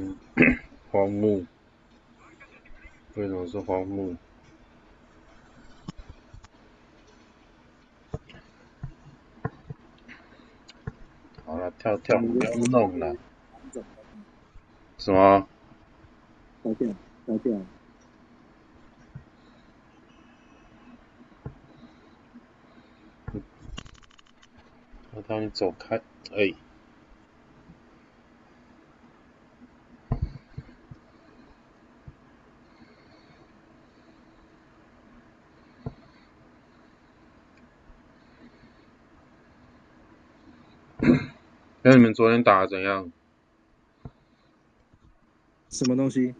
嗯，荒木，为什么是荒木？好了，跳跳，不要弄了。什么？再见，再见。我让你走开，哎。那你们昨天打的怎样？什么东西？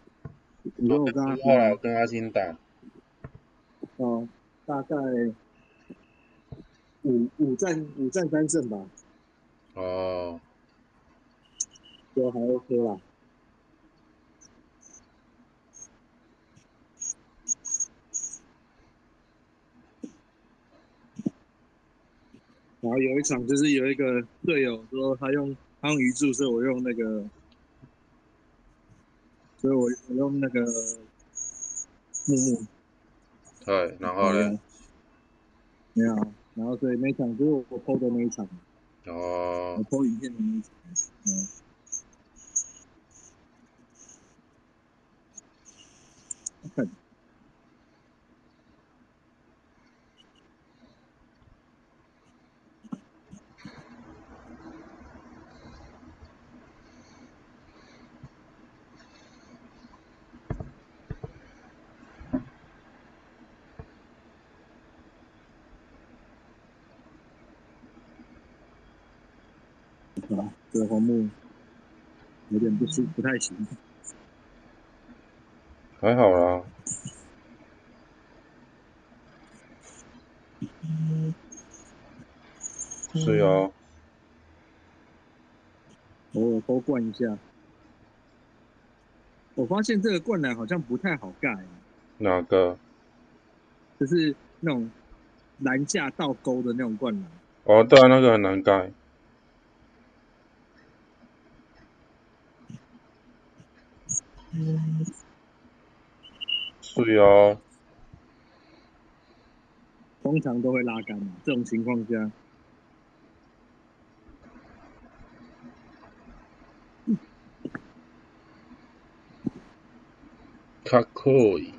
你说我跟他后来我跟阿星打，哦，大概五五战五战三胜吧，哦，就还 OK 啦。然后有一场就是有一个队友说他用他用鱼柱，所以我用那个，所以我我用那个木木。对，然后呢？没有，然后所以那场就是我偷的那一场。哦。我偷影片的那一场，嗯。看。这黄木有点不舒，不太行。还好啦。是哦。我多灌一下。我发现这个灌篮好像不太好盖。哪个？就是那种篮架倒钩的那种灌篮。哦，对啊，那个很难盖。是啊，通常都会拉杆嘛，这种情况下，卡可以。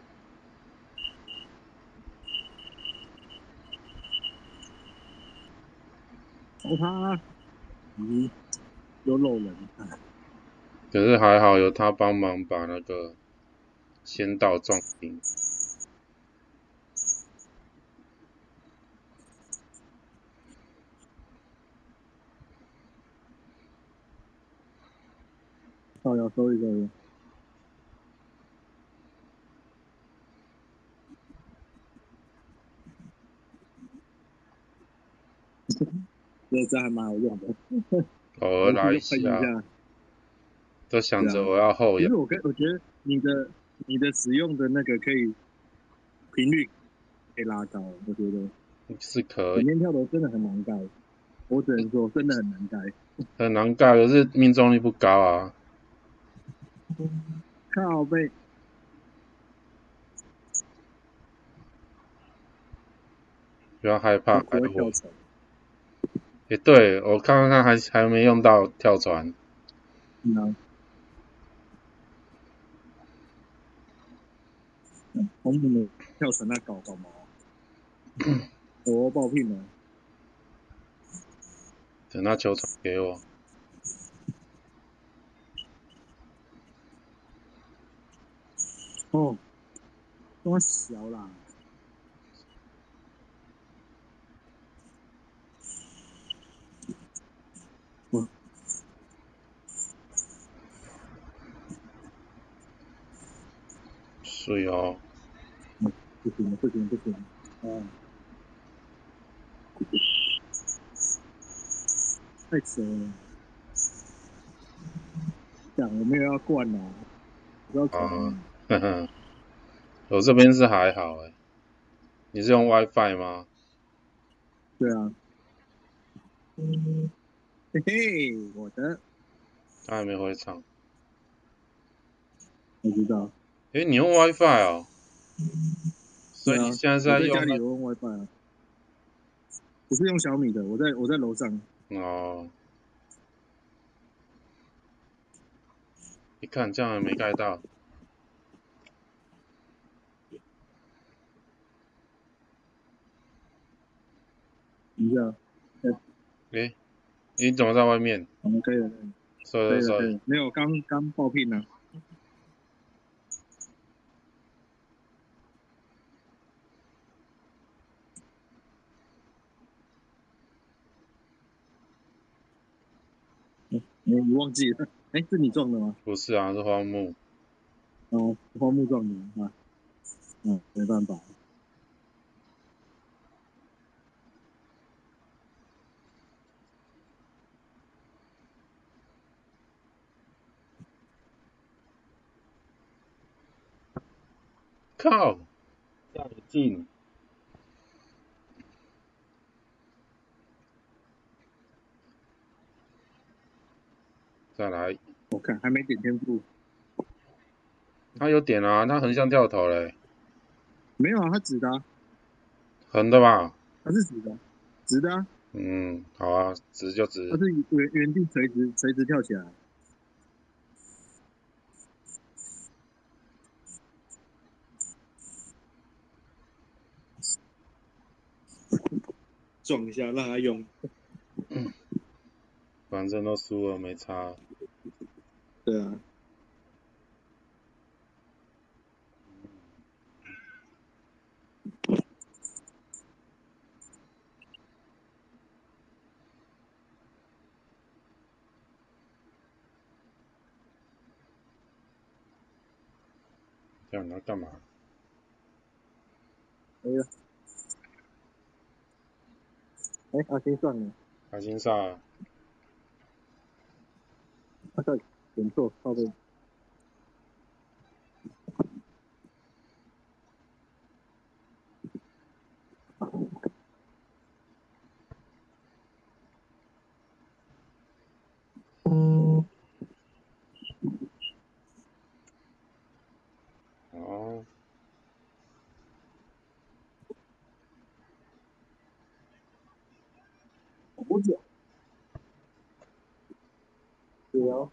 哦，他，咦，又漏人可是还好有他帮忙把那个先到撞停。哦，要收一个人。这这还蛮好用的。偶尔来一下。都想着我要后仰。其实我跟我觉得你的你的使用的那个可以频率可以拉高，我觉得是可以。前面跳投真的很难盖，我只能说真的很难盖。很难盖，可是命中率不高啊。靠背。不要害怕，还我。也对我看看还还没用到跳船。嗯。红木木跳绳那搞搞毛，我爆屁了。等那球传给我。哦，多小啦。水哦。不行不行不行，啊！太扯了。讲我没有要灌哦，不要管。呵呵，我这边是还好哎。你是用 WiFi 吗？对啊。嘿嘿，我的。他还没回场。我知道。诶，你用 WiFi 哦？所以你现在是在家里有用 WiFi 啊，我是用小米的，我在我在楼上。哦。你看这样还没盖到，等一下，诶，你怎么在外面？我们可以了，可以了，可以了，可以 sorry 了。没有，刚刚爆聘呢。嗯你忘记了？哎，是你撞的吗？不是啊，是花木。哦，花木撞的啊。嗯，没办法。靠，这样也再来，我看还没点天赋，他有点啊，他横向掉头嘞，没有啊，他直的、啊，横的吧？他是直的，直的啊，嗯，好啊，直就直他。是原原地垂直垂直跳起来。撞一下，让他用。反正都输了，没差。对啊，这样你要干嘛？没有。哎，阿星算了，开心上，他在点错，靠背五九。对哦，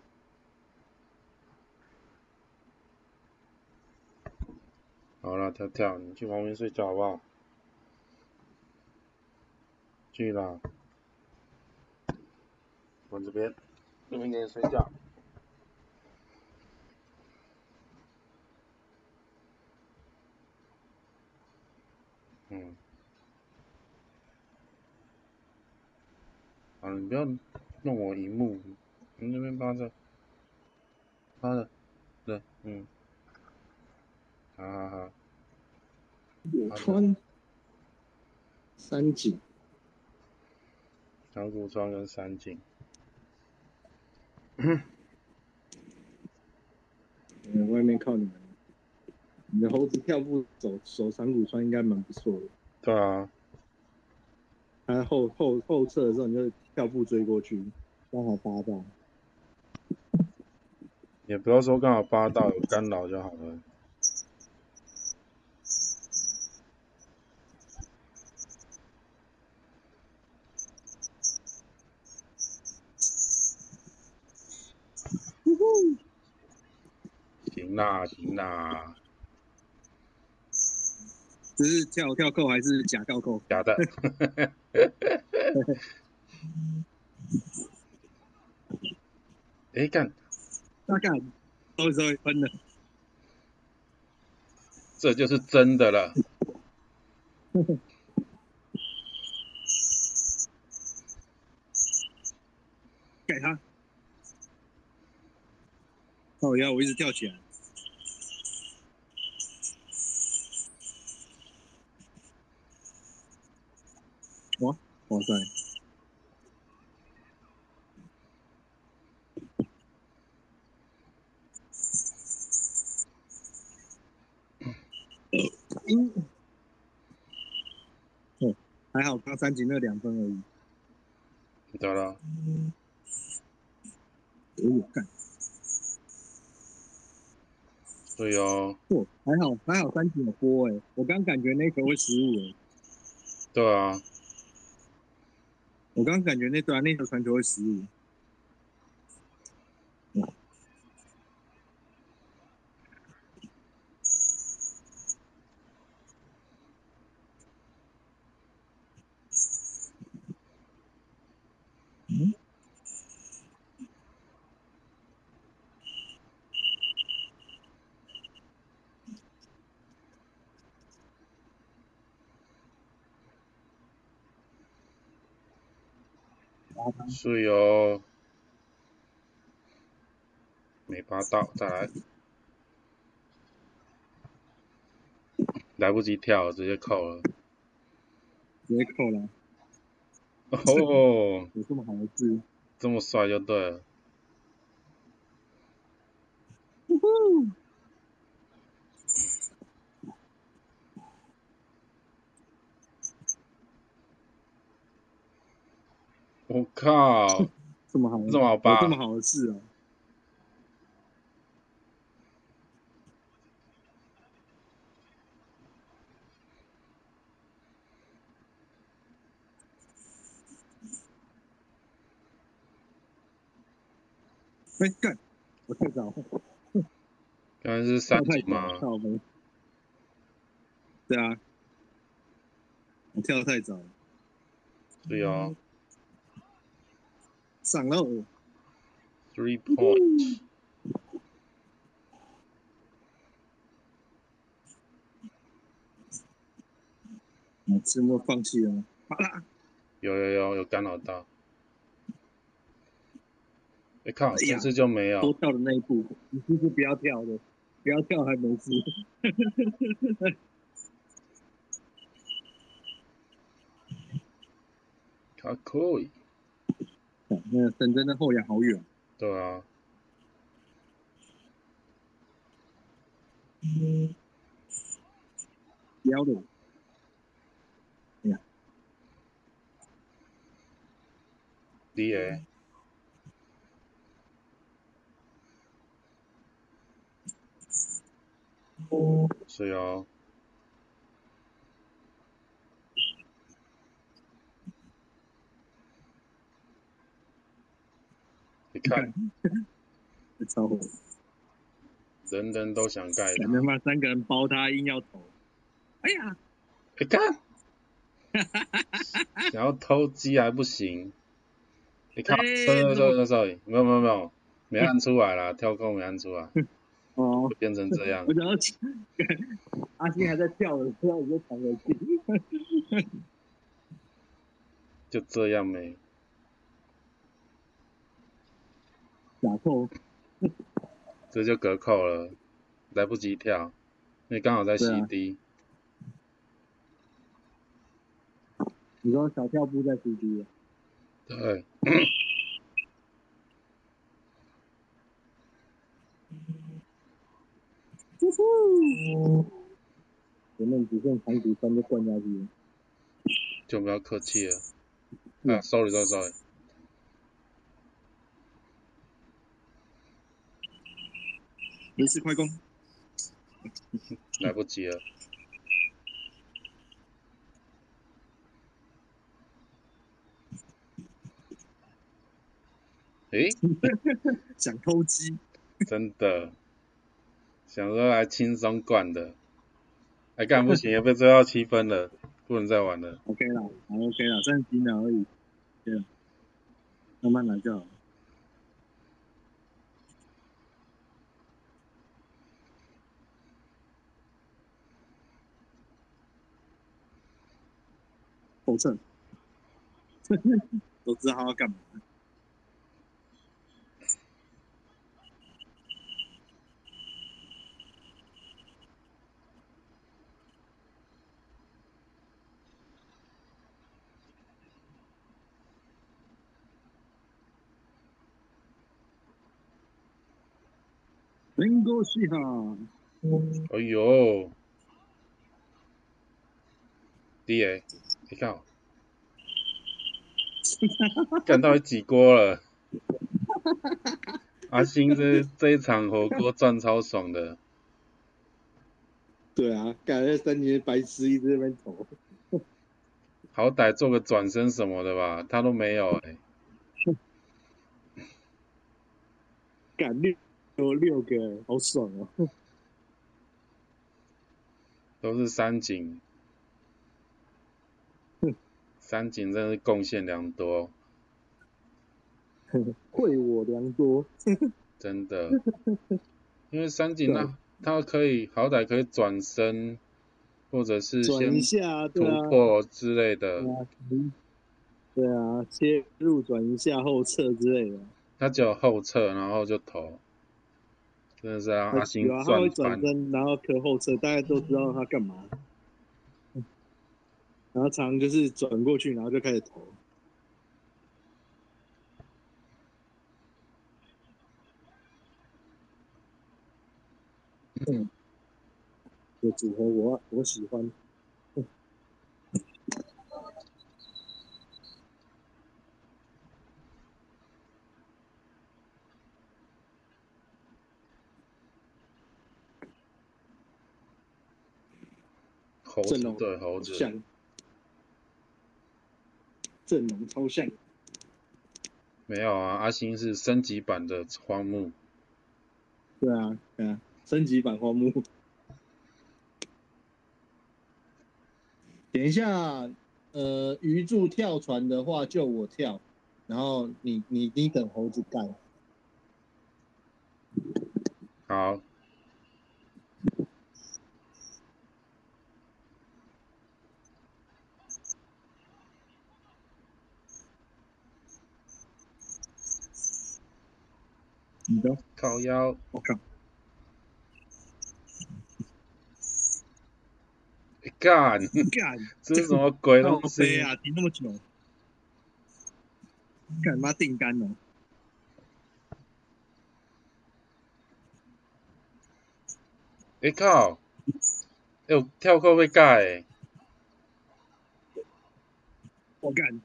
好了，跳跳，你去旁边睡觉好不好？去啦，我这边，这边给你睡觉。嗯，啊，你不要弄我荧幕，你那边趴着，趴着，对，嗯，好好好。有川三井，长谷川跟三井，嗯，外面靠你们。你的猴子跳步走守长谷川应该蛮不错的。对啊，他后后后撤的时候，你就跳步追过去，刚好八到。也不要说刚好八到有干扰就好了。行啦，行啦，这是跳跳扣还是假跳扣？假的。哎，干，大概都是会分的。这就是真的了。盖他。靠腰，我一直跳起来。哇，哇塞！嗯，哦，还好，刚三级那两分而已。咋了，我，干，对哦，嚯，还好还好三井有波哎，我刚感觉那球会失误哎，对啊，我刚感觉那段啊那球传球会失误。嗯，是哦，没拔到，再来，来不及跳，直接扣了。直接扣了，哦，有这么好的字？这么帅就对了。我靠，这么好，这么好拔有这么好的事啊。哎干！我太早，刚才是三级吗？对啊，我跳得太早了，对哦上喽！，three point，我是没有放弃了吗？好啦，有有有有干扰到。哎靠，哎呀这次就没有。多跳的那一步，你是不是不要跳的？不要跳还没事。还可以。那个深圳的后仰好远，对啊，标的。哎 D A，是哦。你看，超火！人人都想盖他他。妈三个人包他，硬要投。哎呀，你看，想要偷鸡还不行。你看，哎 sorry sorry sorry，没有没有没有，没按出来啦，跳空没按出来，哦就，变成这样我。想要阿星还在跳的时候，我就传回去。就这样没。假扣，这就隔扣了，来不及跳，因为刚好在 CD。你说小跳步在 CD 对，呼呼！前面只剩长谷川就灌下去了。就不要客气了。嗯啊，sorry sorry 没事，快攻！来不及了。诶，想偷鸡，真的，想说来轻松灌的，哎干不行，被追到七分了，不能再玩了。OK 啦，好 OK 啦，暂时了而已。对了，慢慢来就好。后撤，都知道他要干嘛。能够是哈，哎呦，D A，你看哦，干到底几锅了？阿星这这一场火锅赚超爽的，对啊，感觉三年白痴一直在那边投。好歹做个转身什么的吧，他都没有哎、干六有六个，好爽哦！都是三井，三井真是贡献良多，惠我良多。真的。因为三井那他可以好歹可以转身，或者是转先突破之类的对，啊，切入转一下后撤之类的。他只有后撤然后就投，真的是让阿星转。转身，然后磕后撤，大家都知道他干嘛。然后常常就是转过去，然后就开始投。嗯，这组合我我喜欢。猴子对猴子，像，阵容超像。没有啊，阿星是升级版的荒木，对啊，对啊，升级版荒木。等一下，呃，鱼柱跳船的话就我跳，然后你你你等猴子干。好，你的，靠腰，我靠，干，干，这是什么鬼好东西？飞啊，停那么久，干妈定杆哦。哎、靠！哎、我跳扣被盖、欸，我干，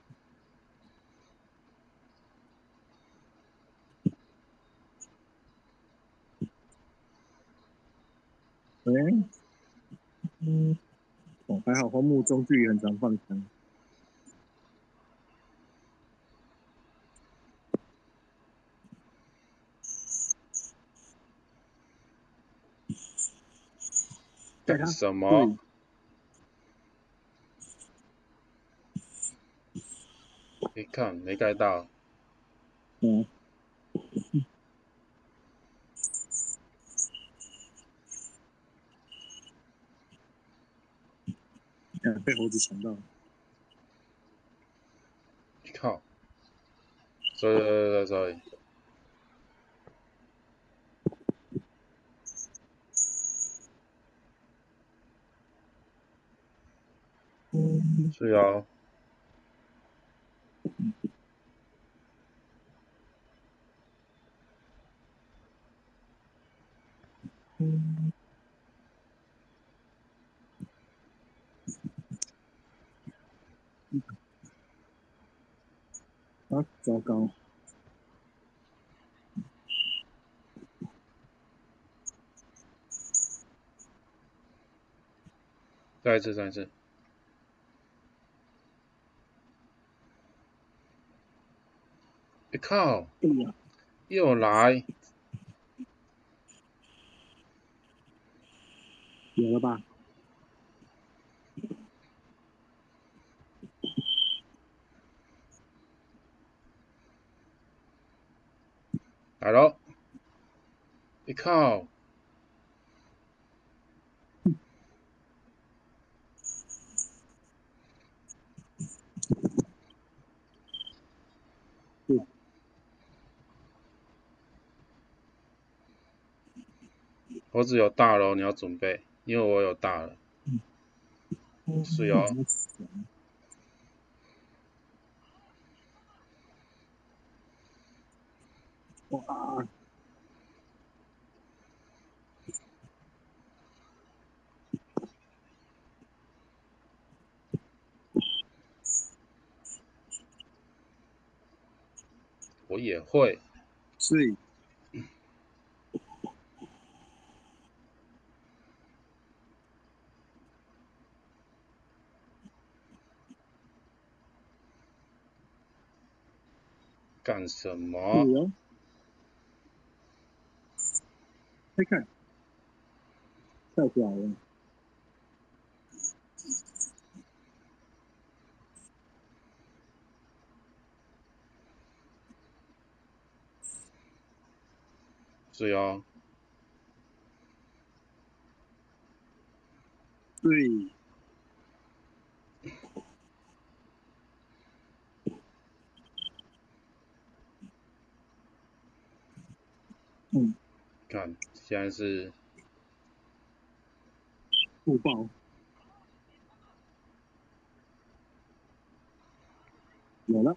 喂，嗯，哦，还好荒木中距离很常放枪。对干啊什么？你看没盖到，嗯，嗯，被猴子抢到了。靠！sorry sorry sorry sorry，是哦，啊，糟糕！再一次再一次，你靠！又来，有了吧？来喽！你靠！嗯我只有大了，你要准备，因为我有大了。是哦，我也会。是。干什么？再看，跳出来了。是哦，对，嗯，看现在是互爆。有了，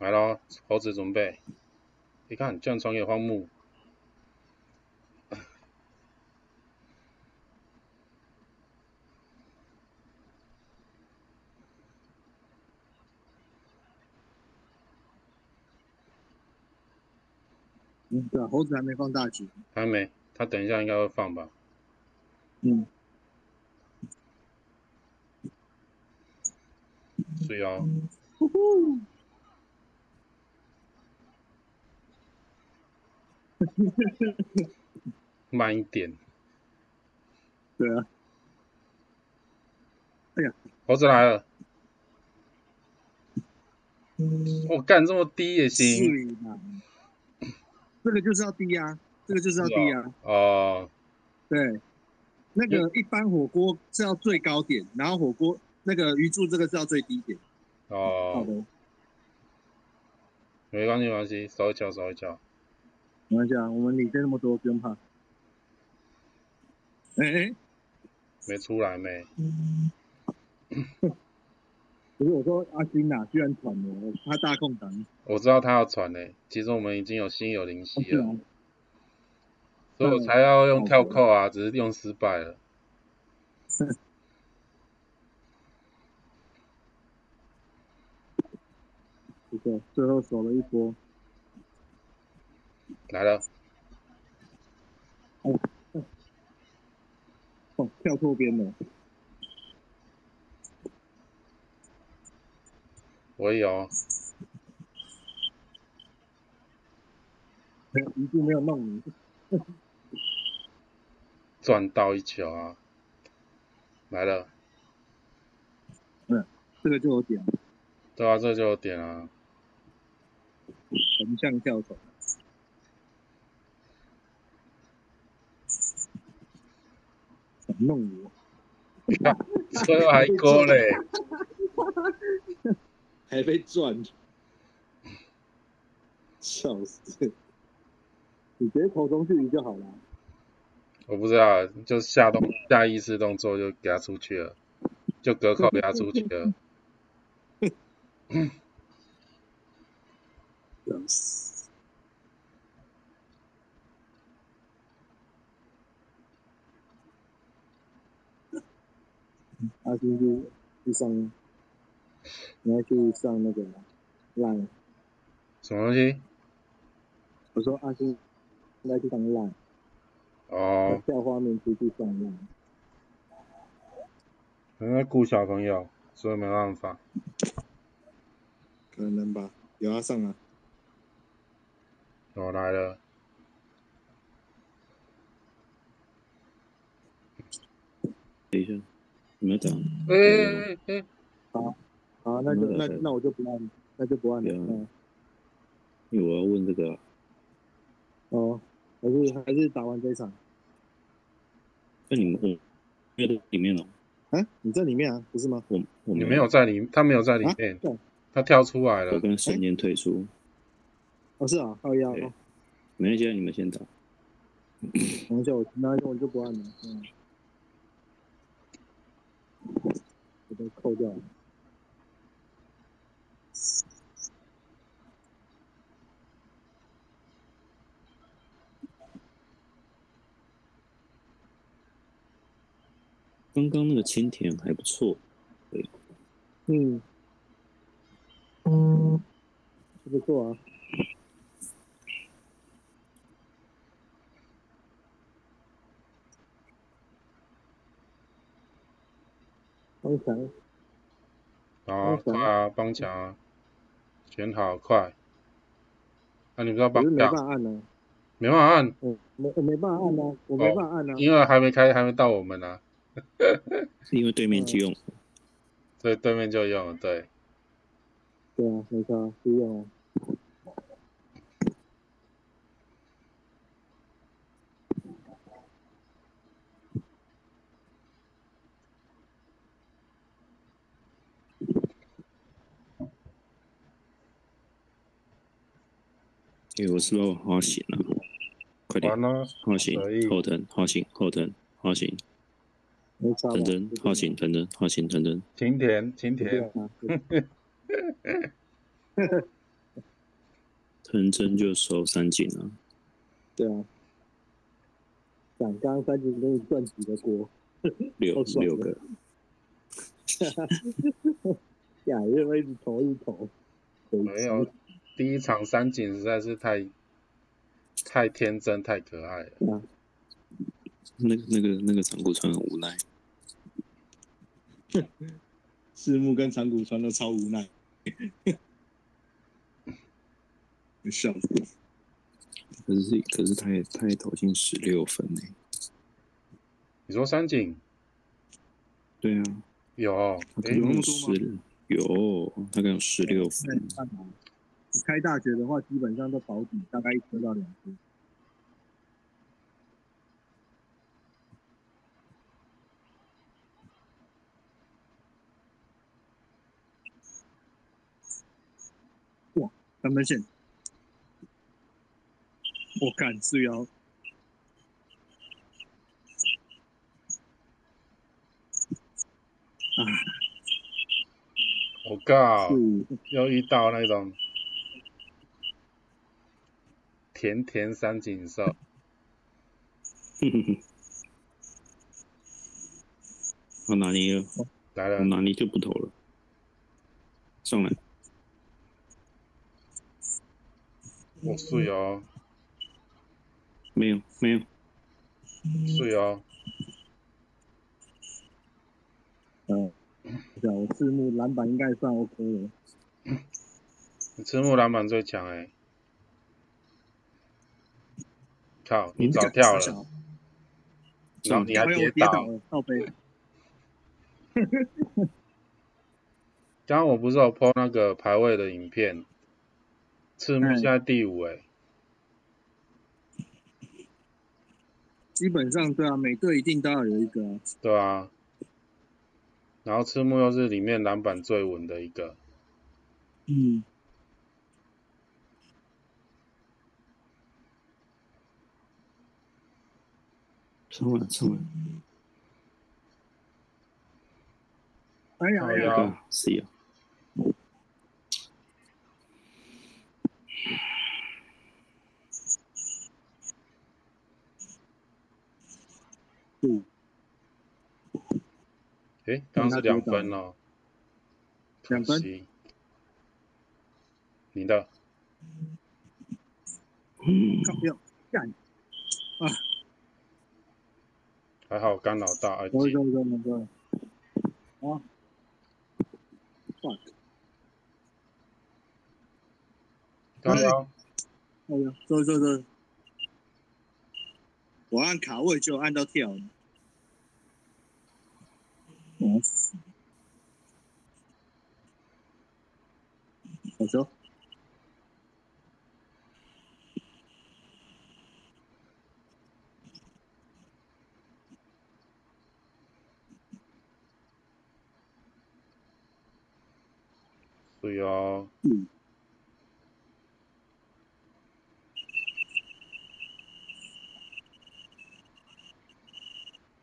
来咯，猴子准备。你看，这样穿越荒木，猴子还没放大局。还没，他等一下应该会放吧？嗯，是哦，呼呼，慢一点。对啊，哎呀猴子来了，嗯，我干这么低也行？这个就是要低啊，这个就是要低啊。哦，对，那个一般火锅是要最高点，然后火锅那个鱼柱这个是要最低点。好哦，的，没关系，没关系，手一脚，手一敲。没关系啊，我们领先那么多，不用怕。哎哎，没出来没？不是我说阿金呐、居然喘了，他大空档。我知道他要传嘞，其实我们已经有心有灵犀了，所以我才要用跳扣啊，只是用失败了。不错，最后守了一波。来了，哦，跳错边了。我有，没有，鱼柱没有弄你。赚到一球啊！来了，这个就有点对啊，这就有点啊。横向跳投。想弄我，最后还勾嘞，还被赚，笑死！你直接投中距离就好了。我不知道，就下动下意识动作就给他出去了，就隔扣给他出去了。笑死！阿金去去上，你要去上那个烂。什么东西？我说阿金应该去上烂，哦，调画面出去上烂。因为顾小朋友，所以没办法。可能吧，有他上啊。我来了，等一下，你们打？哎哎哎，好，那就那那我就不按，那就不按了。嗯，因为我要问这个啊，哦，还是还是打完这一场。那你们我没有在里面哦，啊，你在里面啊，不是吗？我我你没有在里，他没有在里啊面，对他跳出来我了。跟神念退出，哦，是啊，靠腰。对哦没关系，啊，你们先打。等一下我，那我就不按了。嗯，我都扣掉了。刚刚那个清田还不错，对嗯，嗯，不错啊。帮墙，好啊，快啊，帮墙啊，选好快。那、你不是要帮可是没办强？法按呢、没办法按，我没我没办法按啊，我没办法按啊。因为还没开，还没到我们呢、是因为对面就用，所以对面就用了。对，对啊，没错啊，是用啊。哎、我是不是花醒了？快点完，了，花醒可以，后腾，花醒，后腾，花醒，没差吧？腾腾，花醒，腾腾，花醒，腾腾，晴田，晴对田，啊，腾 真就收三井了。对啊。想刚刚三井给你赚几个锅，六六个，呀，因为一直投一直投，没有，第一场三井实在是太太天真，太可爱了。啊，那个那个那个长谷川很无奈，赤木跟长谷川都超无奈，笑死。可是可是他也他也投进十六分呢。你说三井对啊，有？有有那么多吗十有，他刚有十六对分，，开大学的话，基本上都保底，大概一颗到两颗。三分线！我敢是要啊，我靠，是又遇到那种甜甜三井寿，哼哼哼。我哪里了，来了我，哪里就不投了，上来，我睡哦，没有没有，睡哦，嗯，我字幕篮板应该算 OK 了。你赤木篮板最强哎、靠，你早跳了，然后你还跌倒。倒杯。刚刚我不是有 po 那个排位的影片，赤木嗯。现在第五哎、基本上对啊，每队一定都要有一个、啊。对啊，然后赤木又是里面篮板最稳的一个，嗯，上来上来，哎呀哎呀，好呀啊，是呀，嗯，诶，刚刚是两分哦，两分？你的。嗯，靠要干，还好干扰到二级，走走走走走。啊，fuck，高腰，哎呀，走走走。我按卡位就按到跳了。嗯，我说。对哦，嗯，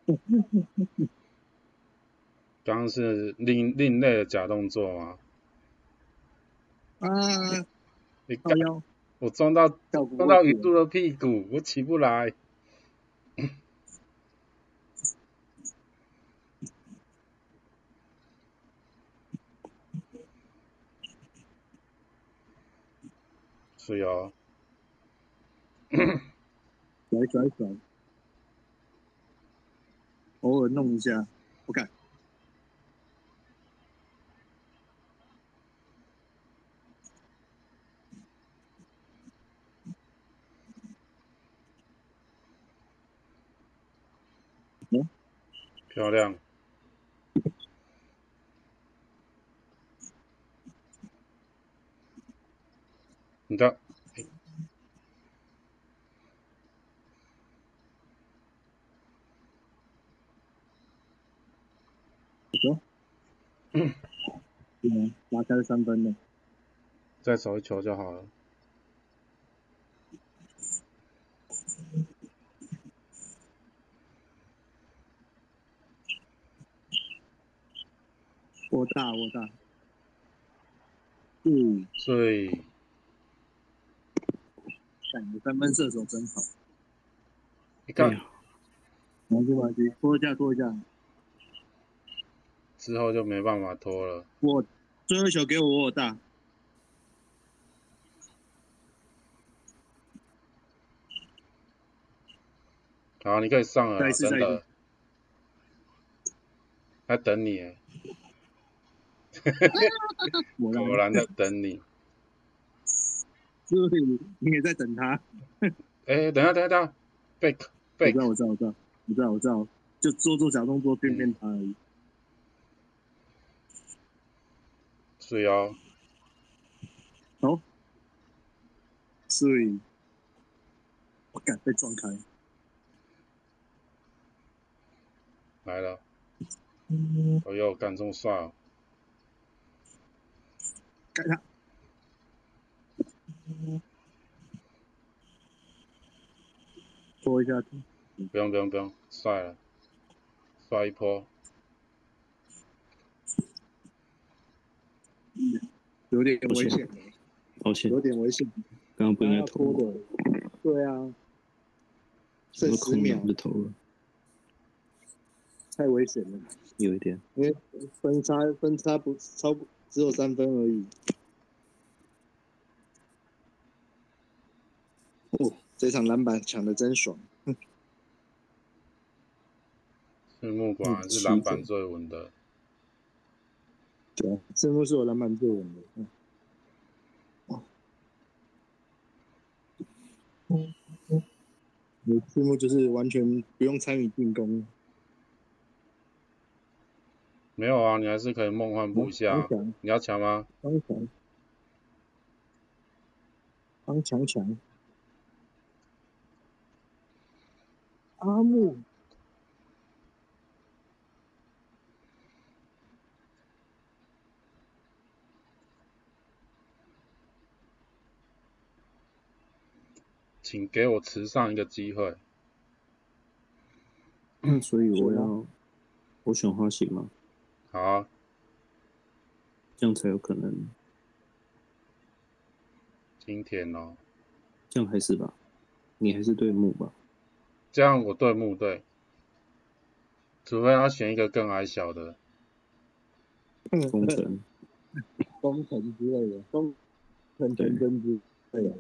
刚刚是另另类的假动作吗？啊，你干，靠腰，我撞到撞到鱼肚的屁股，我起不来。是哦，甩甩甩，偶尔弄一下，不干。嗯，漂亮。你的。嗯，拉开三分了。再守一球就好了。我大我大。嗯，所以感觉三分射手真好。你看哎呀，没关系没关系，拖一下拖一下。之后就没办法拖了。我最后一球给我我大。好，你可以上了真的。在等你耶，我然在等你。所以你也在等他。哎，等一下，等一下，等一下我 fake，知道我知道我知道我知道我知道，就做做小动作骗骗他而已。是哦，好，所以我敢被撞开。来了。哎呦，干这么帅哦！盖他。拖一下，不用不用不用，帅了，帅一波。有点危险，抱歉，有点危险。刚刚不应该投，的，对啊，剩十秒档就投了，太危险了，有一点。因为分差分差不超过只有三分而已。哦，这场篮板抢的真爽。赤木是篮板最稳的。对啊，赤木是我篮板最稳的。嗯。嗯嗯，我赤木就是完全不用参与进攻，没有啊，你还是可以梦幻步下你要抢吗？帮强。帮强强，阿木请给我慈善一个机会。所以我要我选花型吗，好。啊，这样才有可能，今天哦，这样还是吧，你还是对木吧，这样我对木对，除非他选一个更矮小的。工程工程之类的，工程全真之类的，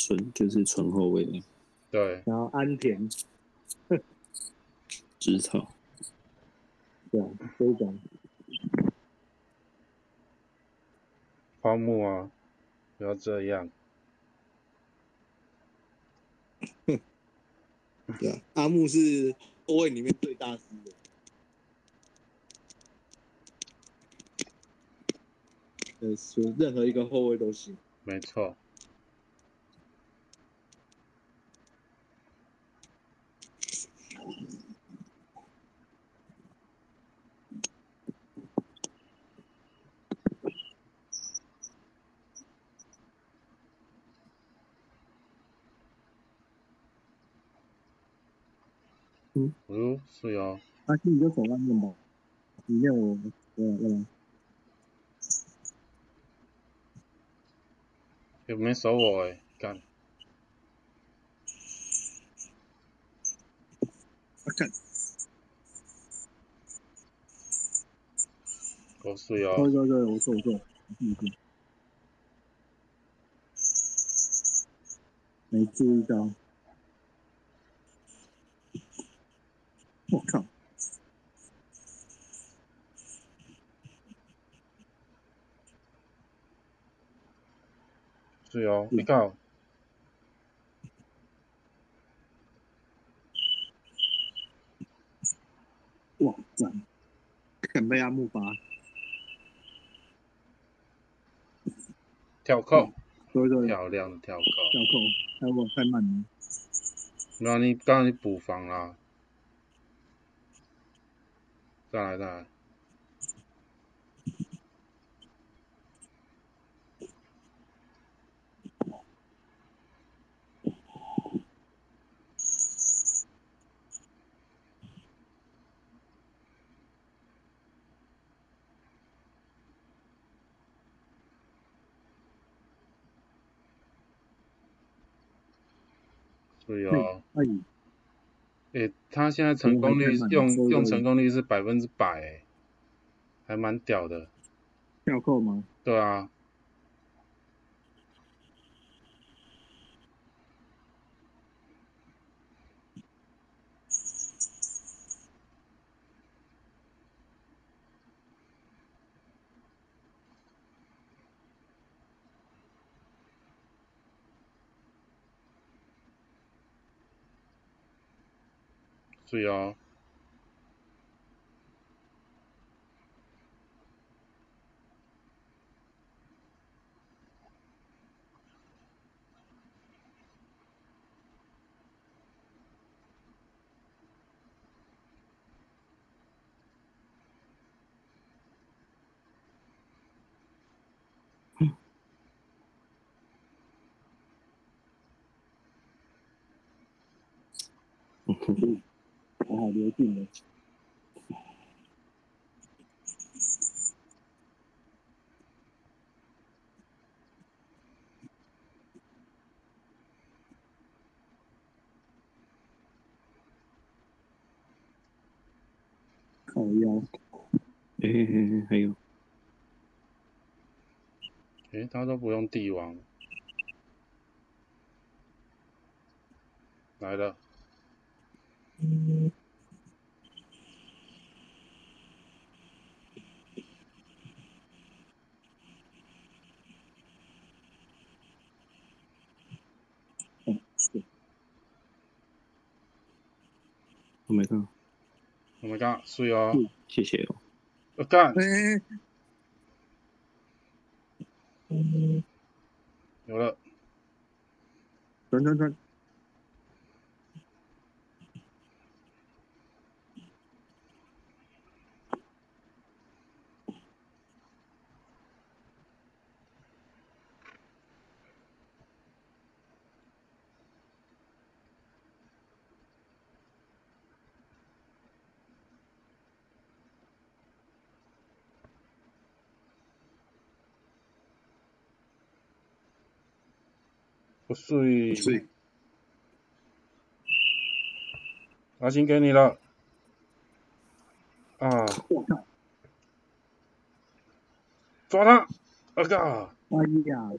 纯就是纯后卫，对，然后安田，直草，对啊，这种花木啊，不要这样。对啊，阿木是后卫里面最大师的。呃，选任何一个后卫都行。没错。嗯，哦，是哦，阿信，你就守外面吧，里面我我我有没守我哎，干，啊看，我是对哦，对对，我做我错，嗯嗯，没注意到，我靠，是哦，你看，哇，大木八，跳扣，对对，漂亮的跳扣。跳扣，跳你刚刚你补防啦，再来再来，注意哦。哎，诶、他现在成功率用用成功率是百分之百，诶，还蛮屌的。跳扣吗？对啊，注意 哦。还好留进了。靠腰，哎、欸，还有诶、他都不用帝王，来了，我没看，我们刚注意哦，谢谢哦。我干。嗯，有了，转转转，不睡，睡，阿星给你了，啊，抓他，我靠，哎呀，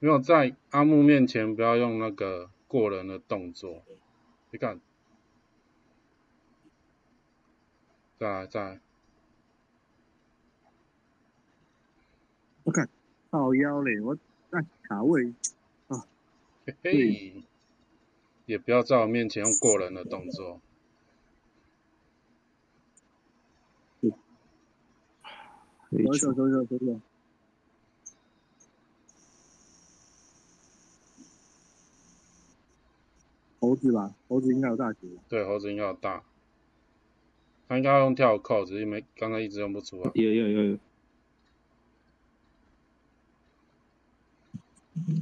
没有在阿木面前不要用那个过人的动作，你看，再来再来，我看，靠腰嘞，我那卡位啊，嘿嘿，也不要在我面前用过人的动作，走走走走走走，猴子吧，猴子应该有大局，对，猴子应该有大，他应该要用跳扣，只是没刚才一直用不出来。有有有有，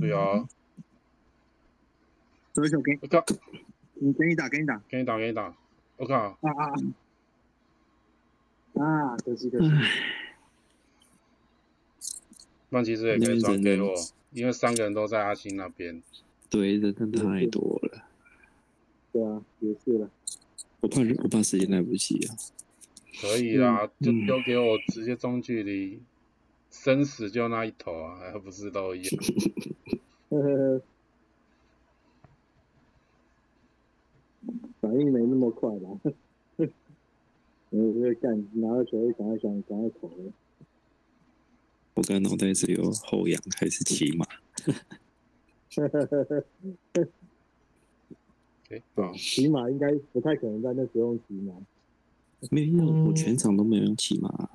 对啊，走一走给我靠，你给你打给你打给你打给你打，我靠，啊啊啊！可惜可惜，不然其实也可以转给我，因为三个人都在阿星那边。对，人真的太多了，对啊，也是了。我怕我怕时间来不及啊。可以啦，就嗯丢给我直接中距离，生死就那一头啊，还不是都一样？呵呵呵，反应没那么快吧？我这个干拿到球就赶快想赶快投了。我刚脑袋只有后仰还是骑马，OK，对啊，骑马应该不太可能在那时候骑马。没有，我全场都没有人骑马，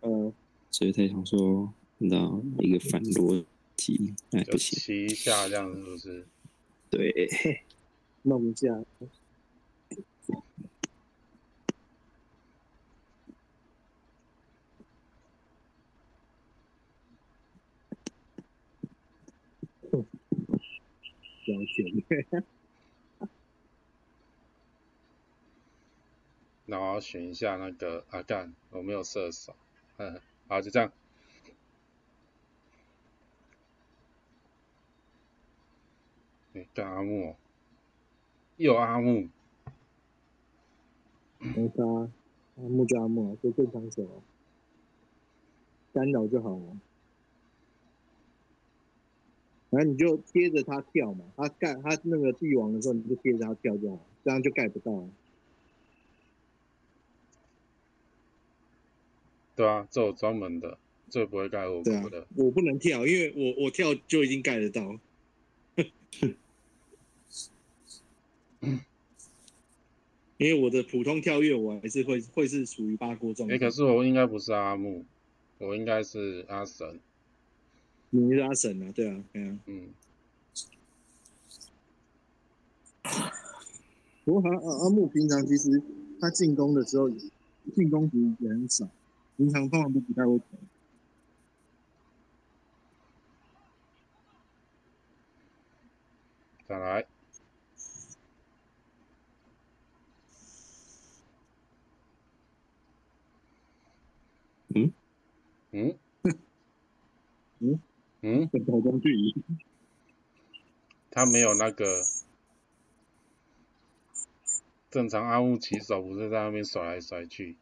呃，所以才想说，你知道一个反逻辑，哎，就不行，骑一下这样子是不是？对，弄一下。了解，然后选一下那个阿干，我没有射手，嗯，好就这样。哎，干阿木哦，又阿木，没杀，阿木就阿木，就正常手，干扰就好了。然后你就贴着他跳嘛，他盖他那个帝王的时候，你就贴着他跳就好，这样就盖不到对啊，这有专门的，这不会盖我对啊国的。，我不能跳，因为我我跳就已经盖得到。因为我的普通跳跃，我还是会会是属于八锅状哎、态。可是我应该不是阿木，我应该是阿神。你是阿神啊，对啊，对啊。嗯，不过阿阿阿木平常其实他进攻的时候，进攻其实也很少，平常通常都不太会投。再来，嗯？嗯？嗯？嗯，跟投中距离，他没有那个正常阿木骑手不是在那边甩来甩去。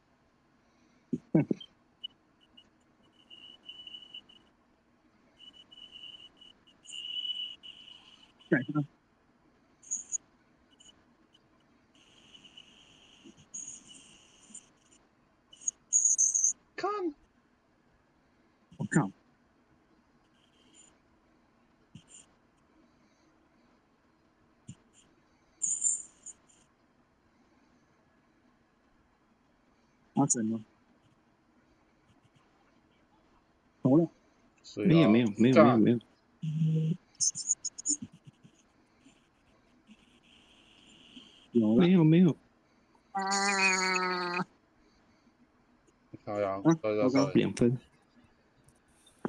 改他看，我靠！阿投了，所以没有没有没有没有没有，有没有没有，啊！好呀，啊对对糟糕对，两分，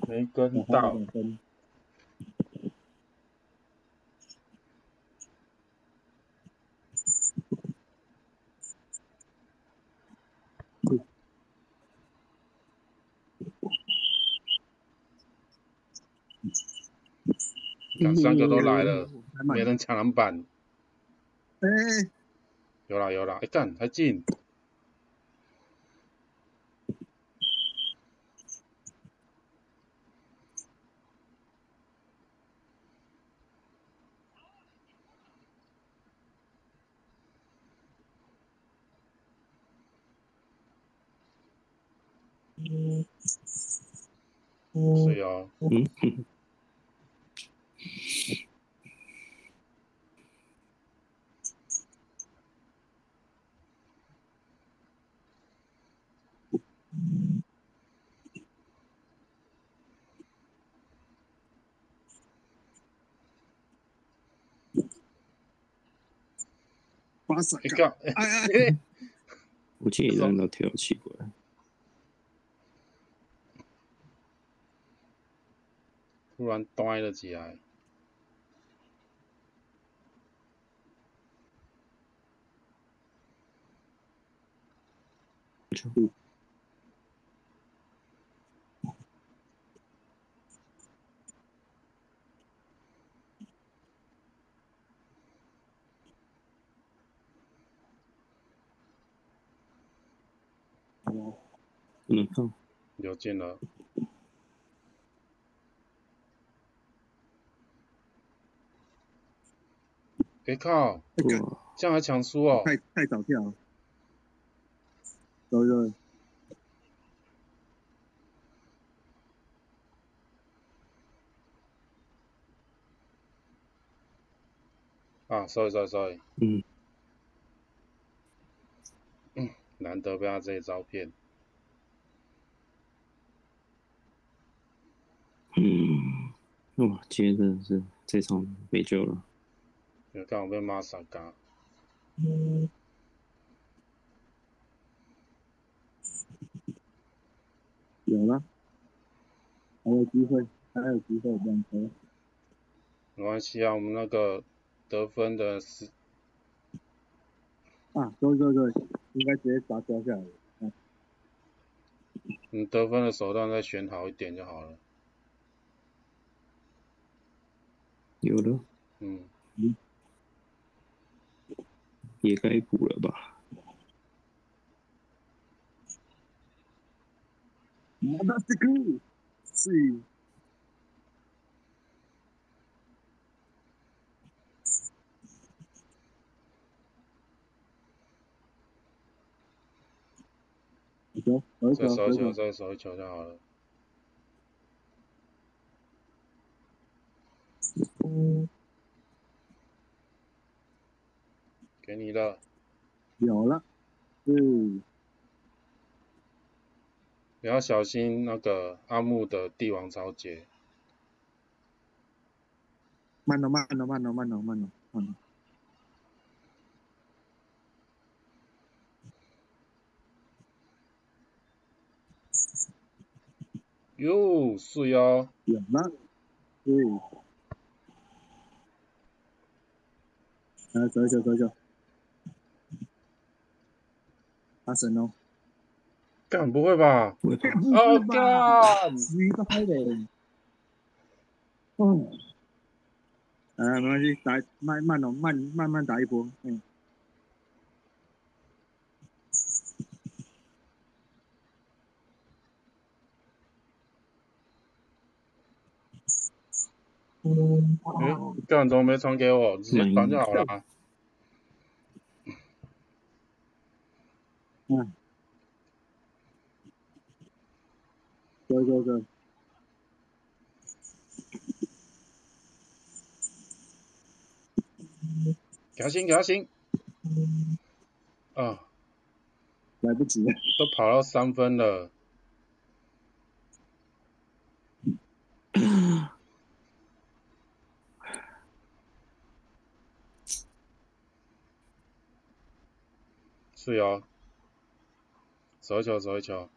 没跟我还有到，两三个都来了，没人抢篮板，哎，有啦有啦，哎干还进，所以哦，嗯，哼巴萨哎，哎我建议让到跳奇怪，突然呆了起来，不能。放，有进了，哎靠，这个哇，这样还抢输哦，太太早跳了，走走，啊，sorry sorry sorry，嗯，难得被他这一招骗。嗯，哇，今天真的是这场没救了。有刚好被骂傻嘎，有了，还有机会，还有机会两球。没关系啊，我们那个得分的是啊，对对对，应该直接把它抓下来。你得分的手段再选好一点就好了。有了，嗯嗯，也该补了吧？再球，手一球，手一球，再手一球就好了。给你了，有了，嗯，你要小心那个阿木的帝王超节。慢了，慢了，慢了，慢了，慢了，慢了。哟，是哦，有了，是。来，走一走走一球。阿神哦，干不会吧？哦干！你个嗨的！嗯，哎，没关系，打慢慢哦，慢慢慢打一波，嗯。诶，干怎么没传给我？直接传就好了。嗯。对对对，给他行，给他行。啊，来不及了。都跑到三分了。是哦，走一球，走一球。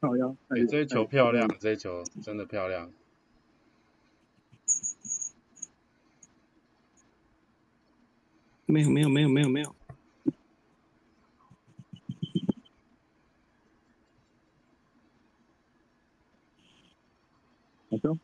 好呀，哎、这一球漂亮，这一球真的漂亮。没有没有没有没有没有，好球。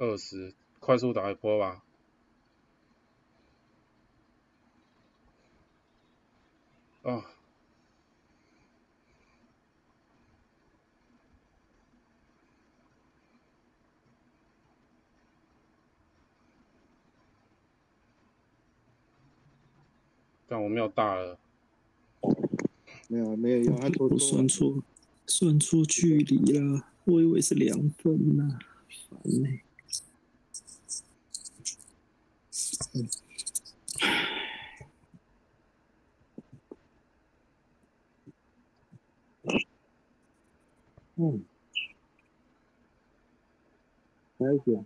二十，快速打一波吧。啊，但我没有大了，没有没有用，他多我算错算错距离了，我以为是两分呢、烦呢、嗯，还有点。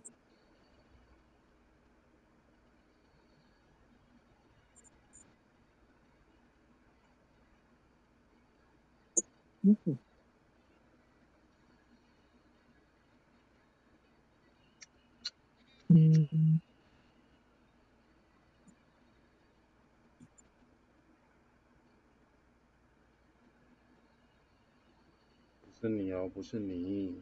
嗯，嗯，是你哦不是你。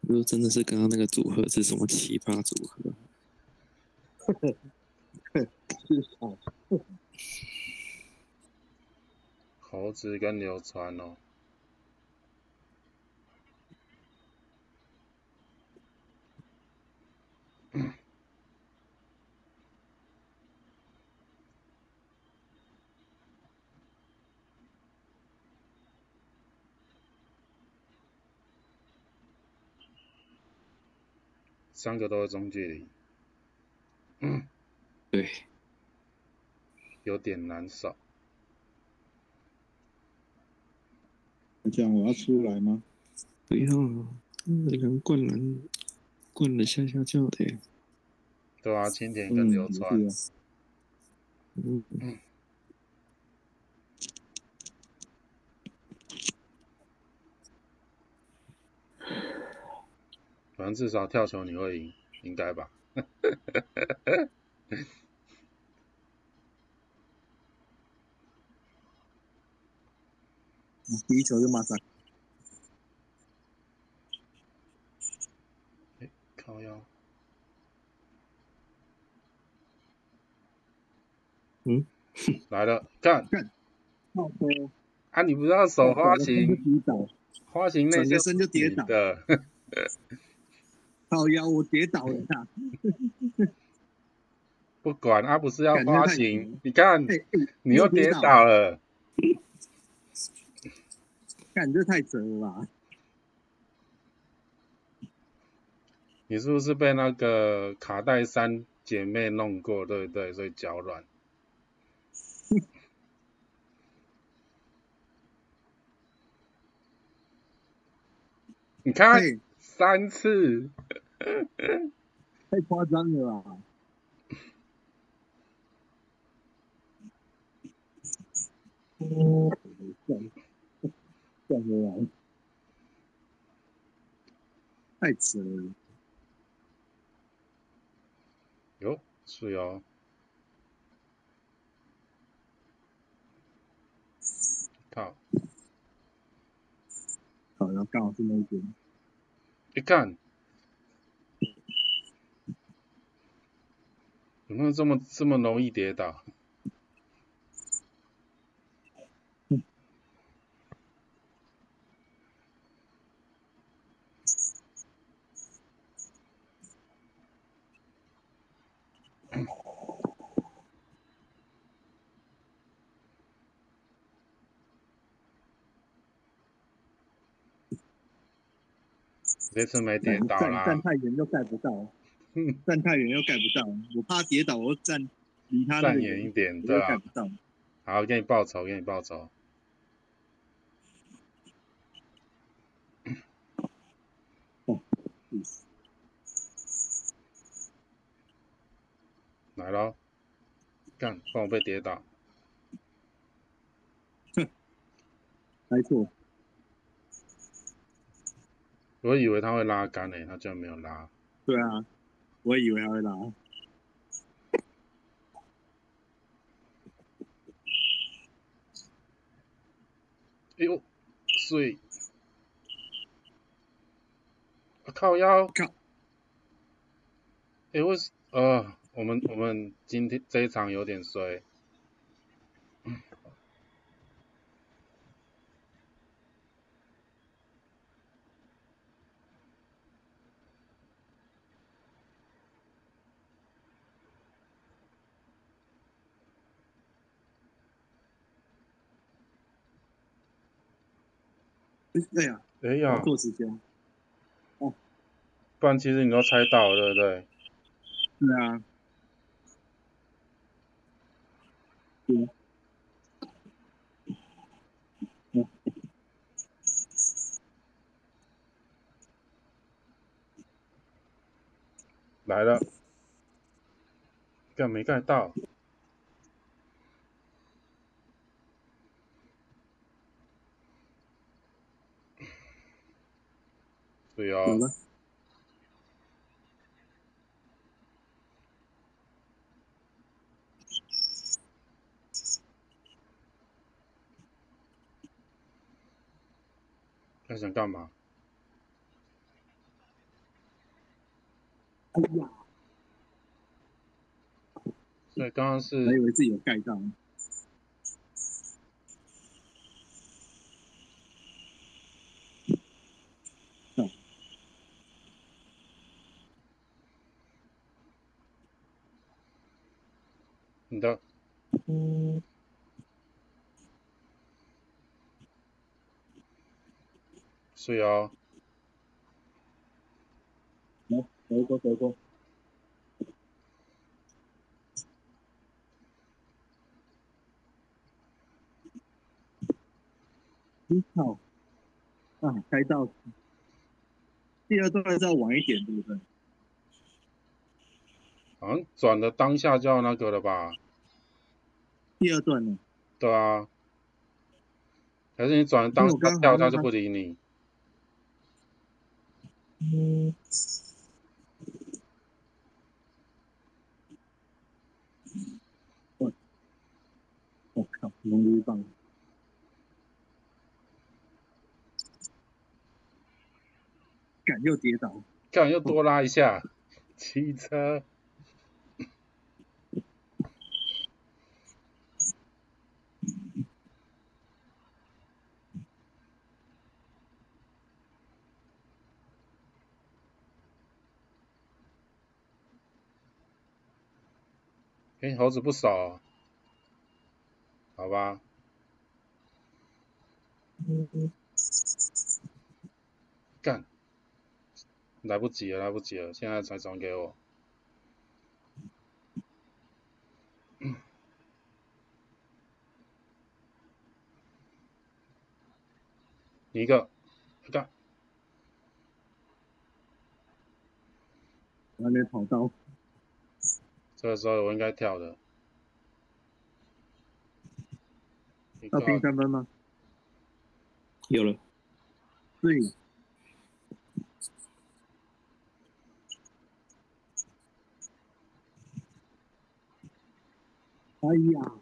如果真的是刚刚那个组合是什么奇葩组合？猴子跟流川哦，三个都是中距离，对，有点难扫。这样我要出来吗？不要啊，那个灌篮灌的下下叫的耶，对啊，青田跟流嗯，川，也是啊嗯，反正至少跳球你会赢，应该吧？第一球就马上，靠腰，嗯，来了，干。啊！你不是要手花就形，跌倒，花形内是转个身就跌倒你的，靠腰我跌倒了。啊！不管啊，不是要花感觉太形，你看你又跌倒了，干这太折了吧？你是不是被那个卡戴珊姐妹弄过，对不对？所以脚软。你看哎，三次，太夸张了吧？干干回来，太扯了。哟，是哦。靠，好，然后刚好是那一边，一看，有没有这么这么容易跌倒？这次没跌倒站啦站，太远又盖不到，站太远又盖不到，我怕跌倒，我站离他那站远一点，我对盖不到。好，给你报仇，给你报仇。来咯，干，帮我被跌倒。哼没错，我以为他会拉杆诶、他居然没有拉。对啊，我以为他会拉。哎呦，碎！啊靠腰！靠！哎、为什呃，我们我们今天这一场有点衰。哎呀，哎呀，做时间。不然其实你都猜到了，对不对？对啊。对。来了，干没盖到？对啊。他想干嘛？哎呀！对，刚刚是，还以为自己有盖到。对啊，来，回过回锅。你好，啊，开到第二段是要晚一点，对不对？好像转的当下就要那个了吧？第二段呢？对啊，还是你转的当下他就不理你？嗯。我，我靠，龙鱼棒！敢又跌倒，敢又多拉一下，骑车。哎，猴子不少、好吧，干，来不及了，来不及了，现在才转给我。一个，干，还没跑到，这个时候我应该跳的。一要拼个，三分吗？有了，对，哎呀，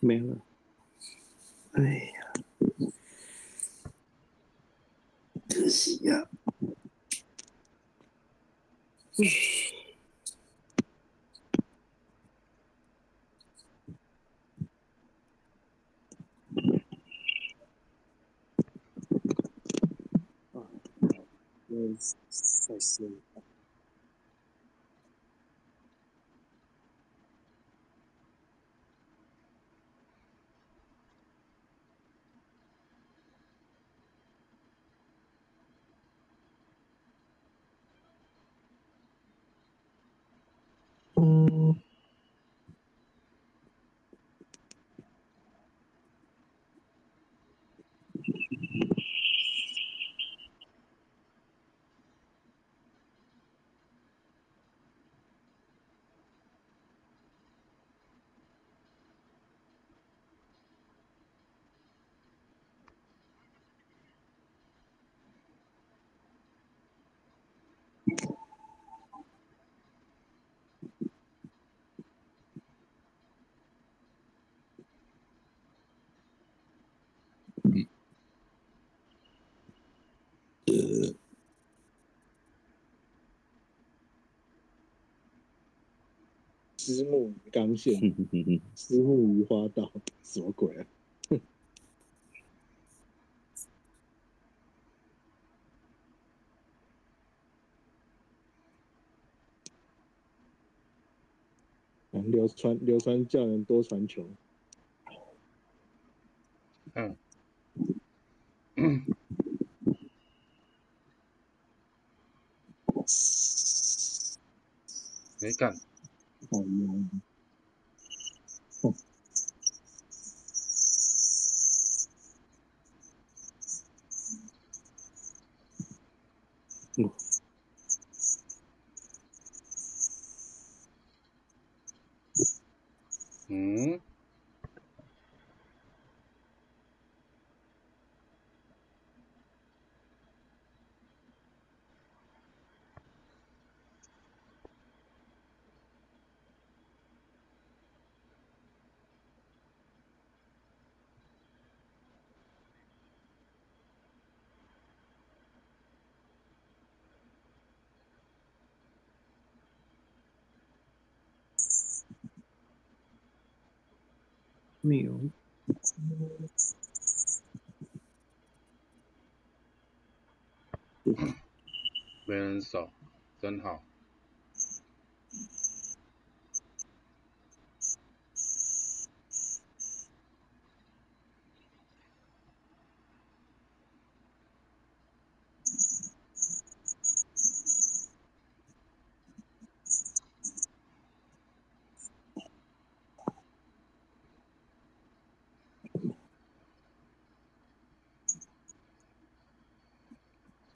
没了。哎呀，可惜呀、我再试一下。丝木鱼钢线，丝木鱼花道，什么鬼啊？啊流传流传叫人多传球，嗯，没干，好呀。嗯，没有，没人扫，真好。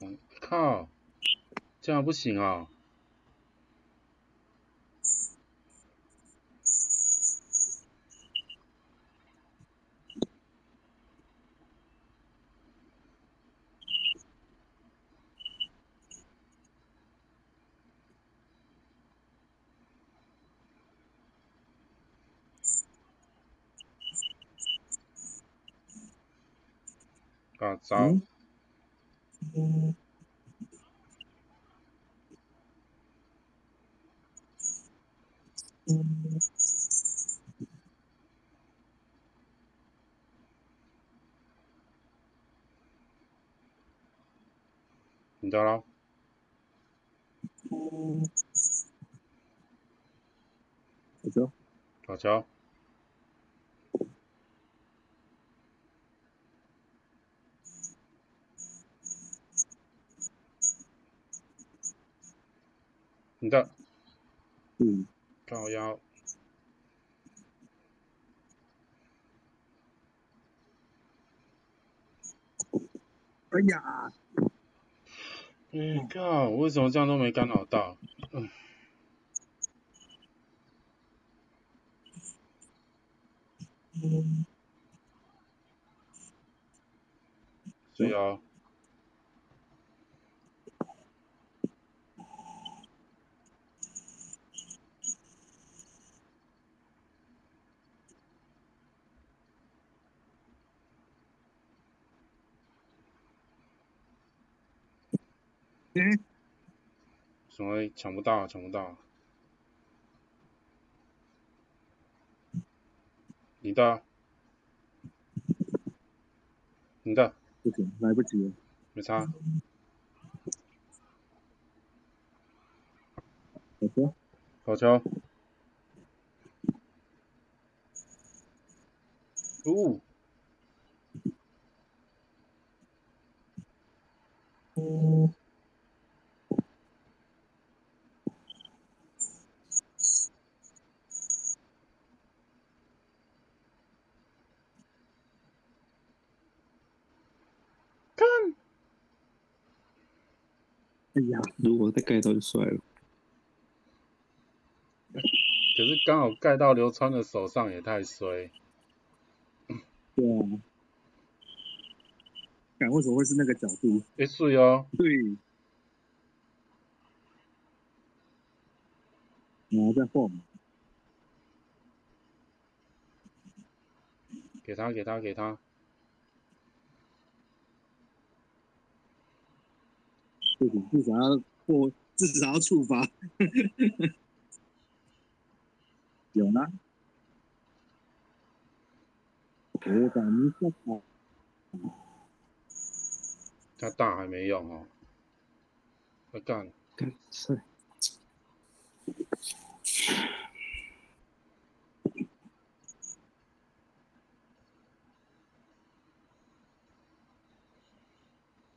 嗯靠，这样不行啊！啊，糟！你到了，我说好球！你的嗯，靠腰，哎呀，嗯，靠，为什么这样都没干扰到？嗯，所以啊，嗯，什么抢不到，抢不到。你的，你的，不行，来不及了。没差。我说好球！呜、看，哎呀，如果再盖到就帅了。可是刚好盖到流川的手上，也太衰。对啊，敢为什么会是那个角度？诶，水哦，对，然后再晃，给他，给他，给他。不行，至少要过，至少要触发。有呢，我感觉这好，他大还没用哦。他干，干帅，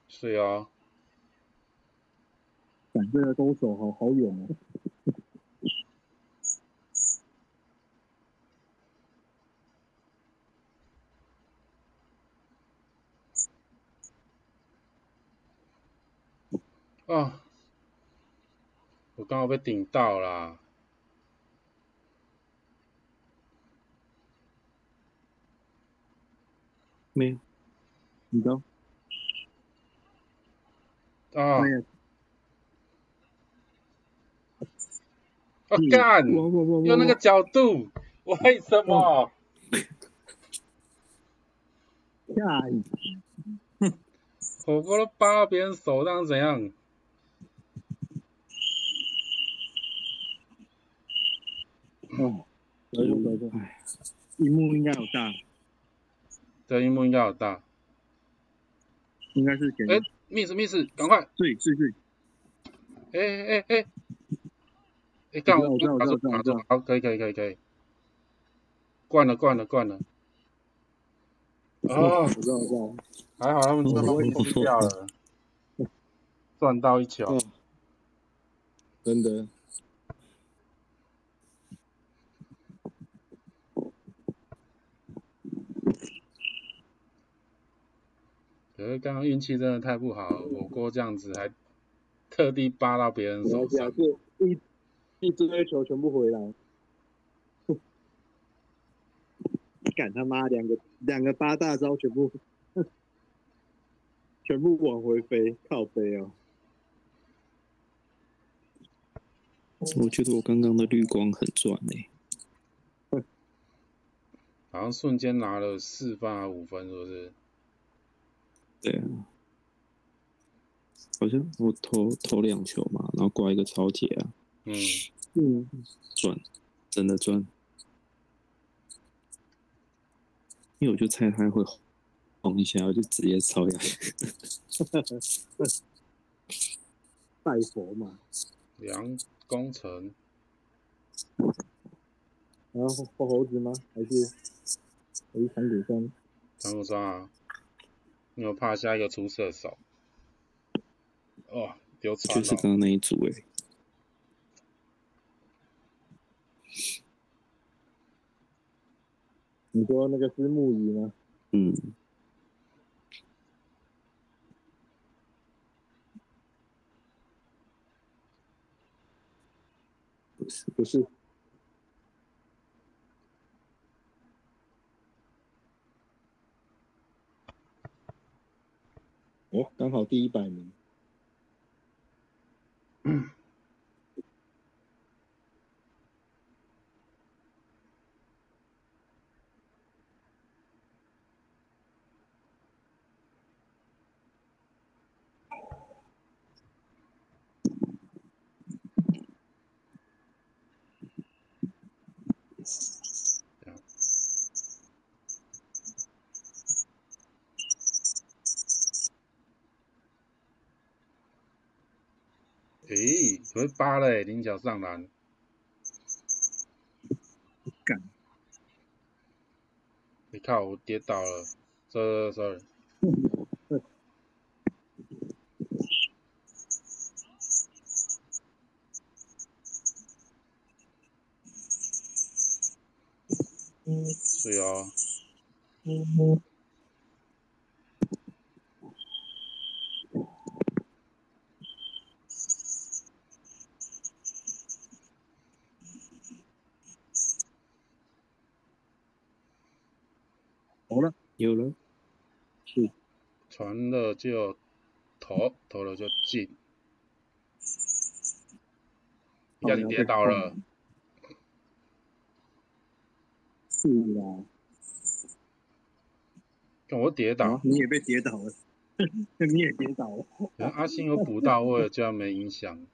水哦，感这个勾手好好远哦。啊，我刚好被顶到啦。没有，你知道？啊哎，呀，我干！用那个角度，为什么？下一火锅都扒到别人手上怎样？哦，得用得用。哎，荧幕应该有大，这荧幕应该有大。应该是给哎，miss miss，赶快！对对对，哎哎哎，哎，干我我知道我打知道我知道住打住，好，可以可以可以可以，灌了灌了灌了。哦我，知道我知道。还好他们最后吃掉了，赚到一球哦。，真的，可是刚刚运气真的太不好了，火锅这样子还特地扒到别人手上。一一堆球全部回来。敢他妈两个两个八大招全部 全部往回飞，靠飞哦。我觉得我刚刚的绿光很赚欸诶、好像瞬间拿了四分还五分，是不是？对啊，好像我投投两球嘛，然后挂一个超解啊，嗯，嗯，赚，真的赚。因为我就猜他会红一下，我就直接抄下去。拜佛嘛。梁工程然后后猴子吗？还是还是长谷川？唐国川啊，你有怕下一个出射手？哦，丢传了！就是刚刚那一组欸诶、你说那个是木鱼吗？嗯，不是，不是。哦，刚好第一百名。诶，会扒嘞，菱角上篮，干，你看我跌倒了，sorry sorry，是哦，好了，有了，传了就投，投了就进。要你跌倒了，是啊。看我跌倒啊，，你也被跌倒了，你也跌倒了。阿星有补到位，这样没影响。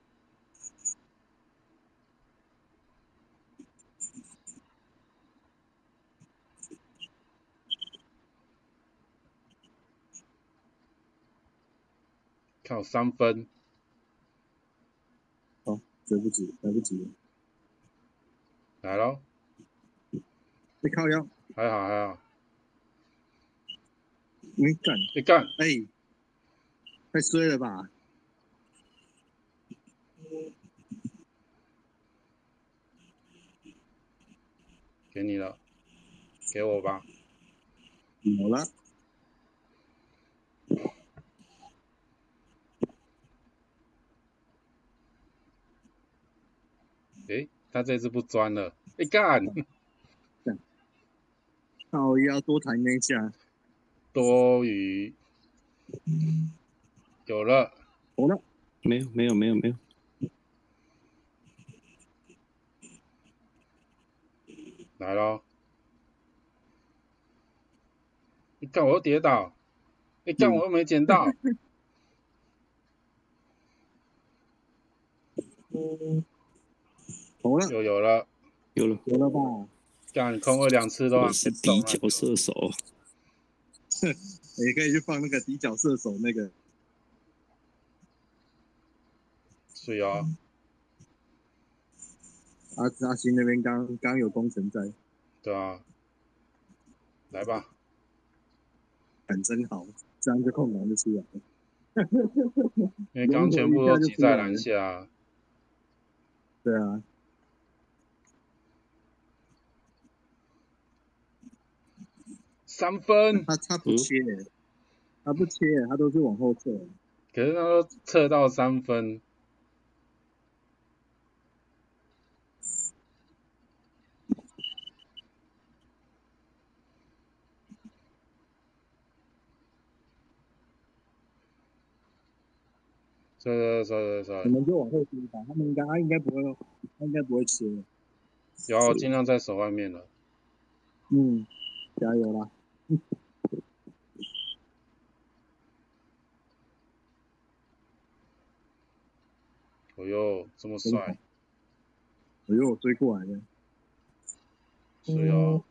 靠三分，好，来不及，来不及了。来咯，被靠腰，还好还好，你干，你干，哎，太衰了吧？给你了，给我吧。好了，诶，他这次不钻了，哎干，好要多谈一下。多余，有了，好了，没有没有没有没有，来咯。你干我又跌倒，你干我又没捡到，好了，又有了，有了，有了吧？干空位两次都我还是底角射手，你可以去放那个底角射手那个，是啊，阿阿星那边刚刚有工程在，对啊，来吧，感真好，这样就空档就出来了。因为刚全部都挤在篮下，对啊，三分，他他不切，他不切，他都是往后撤。可是他都撤到三分，对对对对对，你们就往后盯吧，他们应该他应该不会，他应该不会切。有啊我尽量在手外面了，嗯，加油啦！哦哟，这么帅，哎呦，追过来了，是啊，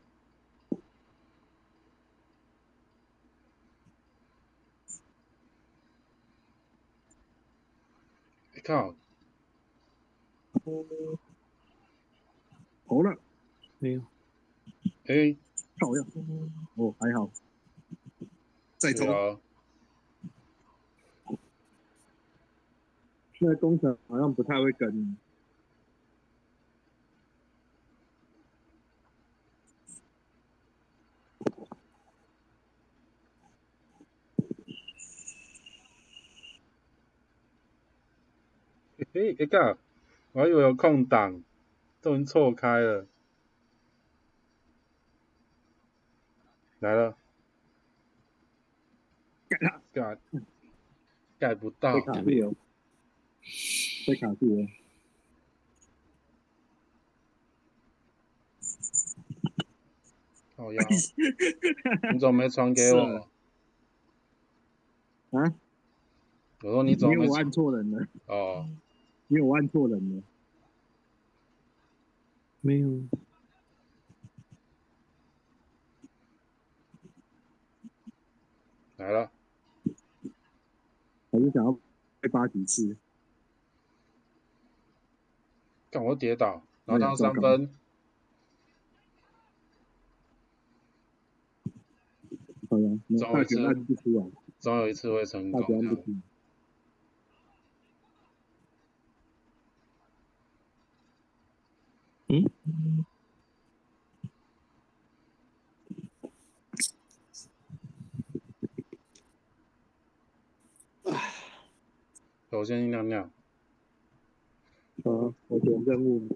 你靠，投了，没有，哎，漂亮。哦，还好，再投。现在工程好像不太会跟，嘿，哎干，我还以为有空档，都已经错开了，来了，盖他，盖，盖不到被，卡住了，被卡住了。好呀，你怎么没传给我？啊？我说你怎么没传？因为我按错人了，哦，因为我按错人了。没有，来了，我就想要被扒几次，看我跌倒，然后当三分，好呀，找一次出来，总有一次会成功这样。学按不出来。嗯，首先去尿尿。啊，我点任务，